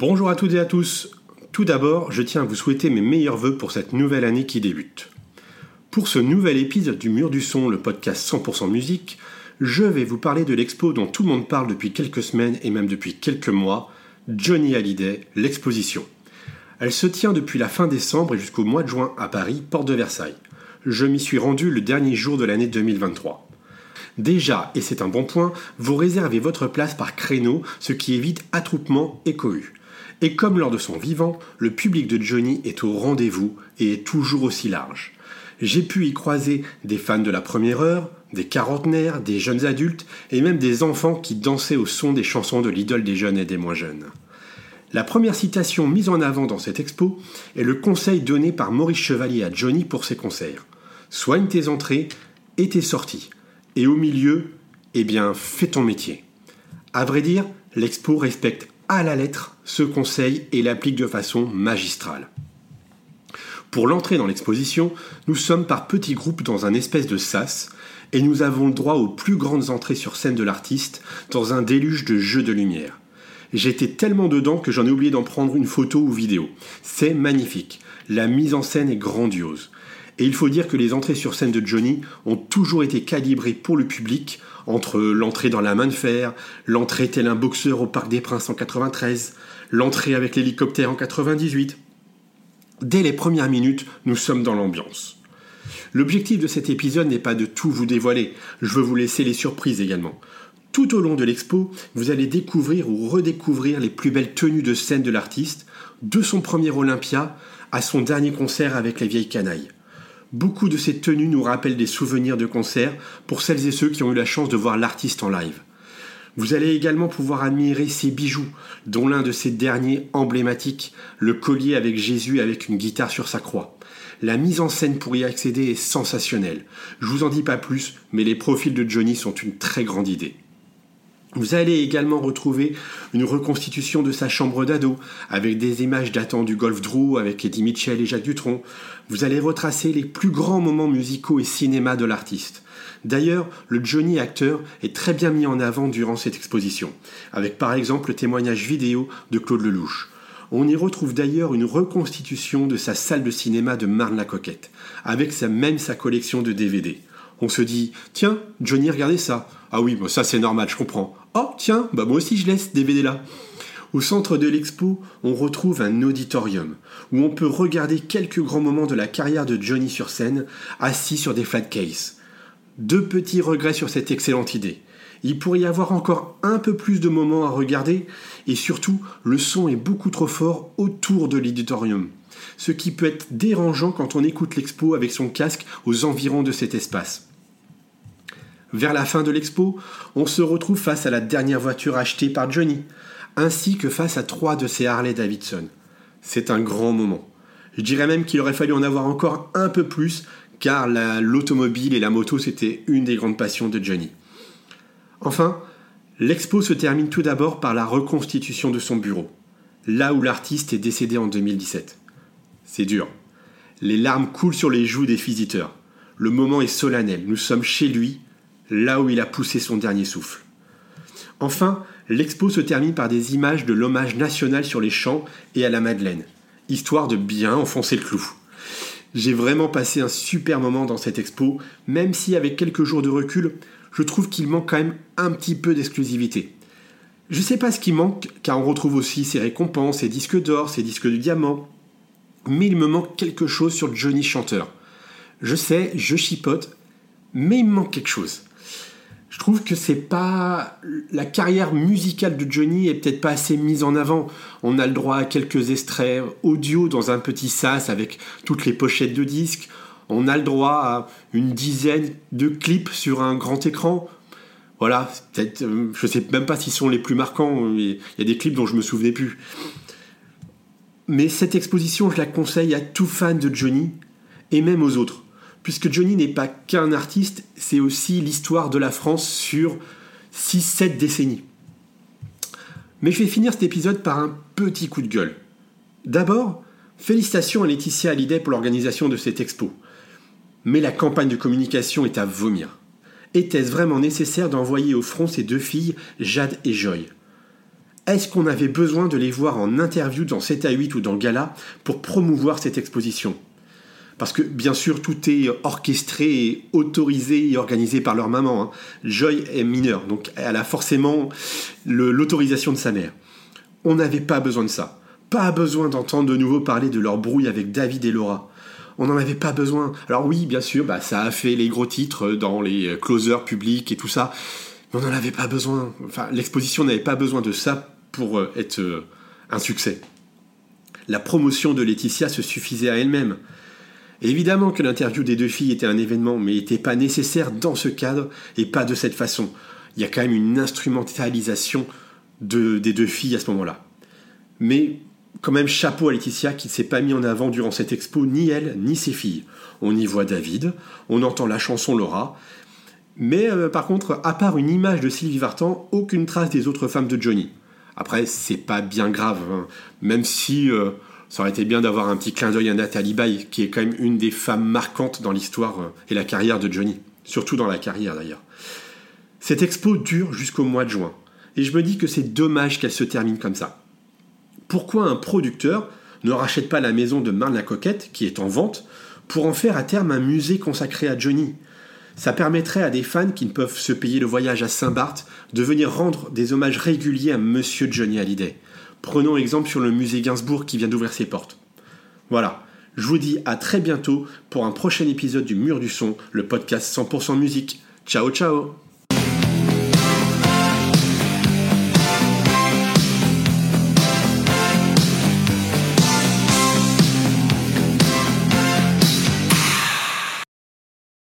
Bonjour à toutes et à tous. Tout d'abord, je tiens à vous souhaiter mes meilleurs voeux pour cette nouvelle année qui débute. Pour ce nouvel épisode du Mur du Son, le podcast 100% musique, je vais vous parler de l'expo dont tout le monde parle depuis quelques semaines et même depuis quelques mois, Johnny Hallyday, l'exposition. Elle se tient depuis la fin décembre et jusqu'au mois de juin à Paris, porte de Versailles. Je m'y suis rendu le dernier jour de l'année 2023. Déjà, et c'est un bon point, vous réservez votre place par créneau, ce qui évite attroupement et cohue. Et comme lors de son vivant, le public de Johnny est au rendez-vous et est toujours aussi large. J'ai pu y croiser des fans de la première heure, des quarantenaires, des jeunes adultes et même des enfants qui dansaient au son des chansons de l'idole des jeunes et des moins jeunes. La première citation mise en avant dans cette expo est le conseil donné par Maurice Chevalier à Johnny pour ses concerts. Soigne tes entrées et tes sorties. Et au milieu, eh bien, fais ton métier. À vrai dire, l'expo respecte à la lettre ce conseil et l'applique de façon magistrale. Pour l'entrée dans l'exposition, nous sommes par petits groupes dans un espèce de sas et nous avons le droit aux plus grandes entrées sur scène de l'artiste dans un déluge de jeux de lumière. J'étais tellement dedans que j'en ai oublié d'en prendre une photo ou vidéo. C'est magnifique. La mise en scène est grandiose. Et il faut dire que les entrées sur scène de Johnny ont toujours été calibrées pour le public entre l'entrée dans la main de fer, l'entrée tel un boxeur au Parc des Princes en 93, l'entrée avec l'hélicoptère en 98. Dès les premières minutes, nous sommes dans l'ambiance. L'objectif de cet épisode n'est pas de tout vous dévoiler, je veux vous laisser les surprises également. Tout au long de l'expo, vous allez découvrir ou redécouvrir les plus belles tenues de scène de l'artiste, de son premier Olympia à son dernier concert avec les vieilles canailles. Beaucoup de ces tenues nous rappellent des souvenirs de concerts pour celles et ceux qui ont eu la chance de voir l'artiste en live. Vous allez également pouvoir admirer ses bijoux, dont l'un de ces derniers emblématiques, le collier avec Jésus avec une guitare sur sa croix. La mise en scène pour y accéder est sensationnelle. Je vous en dis pas plus, mais les profils de Johnny sont une très grande idée. Vous allez également retrouver une reconstitution de sa chambre d'ado, avec des images datant du Golf Drew avec Eddie Mitchell et Jacques Dutronc. Vous allez retracer les plus grands moments musicaux et cinéma de l'artiste. D'ailleurs, le Johnny acteur est très bien mis en avant durant cette exposition, avec par exemple le témoignage vidéo de Claude Lelouch. On y retrouve d'ailleurs une reconstitution de sa salle de cinéma de Marne-la-Coquette, avec même sa collection de DVD. On se dit, tiens, Johnny, regardez ça. Ah oui, ça c'est normal, je comprends. Oh, tiens, bah moi aussi je laisse DVD là. Au centre de l'expo, on retrouve un auditorium où on peut regarder quelques grands moments de la carrière de Johnny sur scène, assis sur des flat cases. Deux petits regrets sur cette excellente idée. Il pourrait y avoir encore un peu plus de moments à regarder et surtout le son est beaucoup trop fort autour de l'auditorium, ce qui peut être dérangeant quand on écoute l'expo avec son casque aux environs de cet espace. Vers la fin de l'expo, on se retrouve face à la dernière voiture achetée par Johnny, ainsi que face à trois de ses Harley Davidson. C'est un grand moment. Je dirais même qu'il aurait fallu en avoir encore un peu plus, car l'automobile et la moto, c'était une des grandes passions de Johnny. Enfin, l'expo se termine tout d'abord par la reconstitution de son bureau, là où l'artiste est décédé en 2017. C'est dur. Les larmes coulent sur les joues des visiteurs. Le moment est solennel, nous sommes chez lui, là où il a poussé son dernier souffle. Enfin, l'expo se termine par des images de l'hommage national sur les champs et à la Madeleine, histoire de bien enfoncer le clou. J'ai vraiment passé un super moment dans cette expo, même si avec quelques jours de recul, je trouve qu'il manque quand même un petit peu d'exclusivité. Je ne sais pas ce qui manque, car on retrouve aussi ses récompenses, ses disques d'or, ses disques de diamant, mais il me manque quelque chose sur Johnny Chanteur. Je sais, je chipote, mais il me manque quelque chose je trouve que c'est pas la carrière musicale de Johnny est peut-être pas assez mise en avant. On a le droit à quelques extraits audio dans un petit sas avec toutes les pochettes de disques. On a le droit à une dizaine de clips sur un grand écran. Voilà, peut-être, euh, je sais même pas s'ils sont les plus marquants. Il y a des clips dont je me souvenais plus. Mais cette exposition, je la conseille à tout fan de Johnny et même aux autres puisque Johnny n'est pas qu'un artiste, c'est aussi l'histoire de la France sur 6-7 décennies. Mais je vais finir cet épisode par un petit coup de gueule. D'abord, félicitations à Laetitia Hallyday pour l'organisation de cette expo. Mais la campagne de communication est à vomir. Était-ce vraiment nécessaire d'envoyer au front ces deux filles, Jade et Joy? Est-ce qu'on avait besoin de les voir en interview dans 7 à 8 ou dans Gala pour promouvoir cette exposition? Parce que bien sûr tout est orchestré autorisé et organisé par leur maman. Hein. Joy est mineure, donc elle a forcément l'autorisation de sa mère. On n'avait pas besoin de ça. Pas besoin d'entendre de nouveau parler de leur brouille avec David et Laura. On n'en avait pas besoin. Alors oui, bien sûr, bah, ça a fait les gros titres dans les closers publics et tout ça. Mais on n'en avait pas besoin. Enfin, l'exposition n'avait pas besoin de ça pour euh, être euh, un succès. La promotion de Laetitia se suffisait à elle-même. Évidemment que l'interview des deux filles était un événement, mais n'était pas nécessaire dans ce cadre et pas de cette façon. Il y a quand même une instrumentalisation des deux filles à ce moment-là. Mais quand même chapeau à Laetitia qui ne s'est pas mis en avant durant cette expo, ni elle, ni ses filles. On y voit David, on entend la chanson Laura, mais euh, par contre, à part une image de Sylvie Vartan, aucune trace des autres femmes de Johnny. Après, c'est pas bien grave, hein. même si euh, ça aurait été bien d'avoir un petit clin d'œil à Nathalie Baye, qui est quand même une des femmes marquantes dans l'histoire euh, et la carrière de Johnny. Surtout dans la carrière d'ailleurs. Cette expo dure jusqu'au mois de juin. Et je me dis que c'est dommage qu'elle se termine comme ça. Pourquoi un producteur ne rachète pas la maison de Marne la Coquette, qui est en vente, pour en faire à terme un musée consacré à Johnny? Ça permettrait à des fans qui ne peuvent se payer le voyage à Saint-Barth de venir rendre des hommages réguliers à Monsieur Johnny Hallyday. Prenons exemple sur le musée Gainsbourg qui vient d'ouvrir ses portes. Voilà, je vous dis à très bientôt pour un prochain épisode du Mur du Son, le podcast 100% musique. Ciao ciao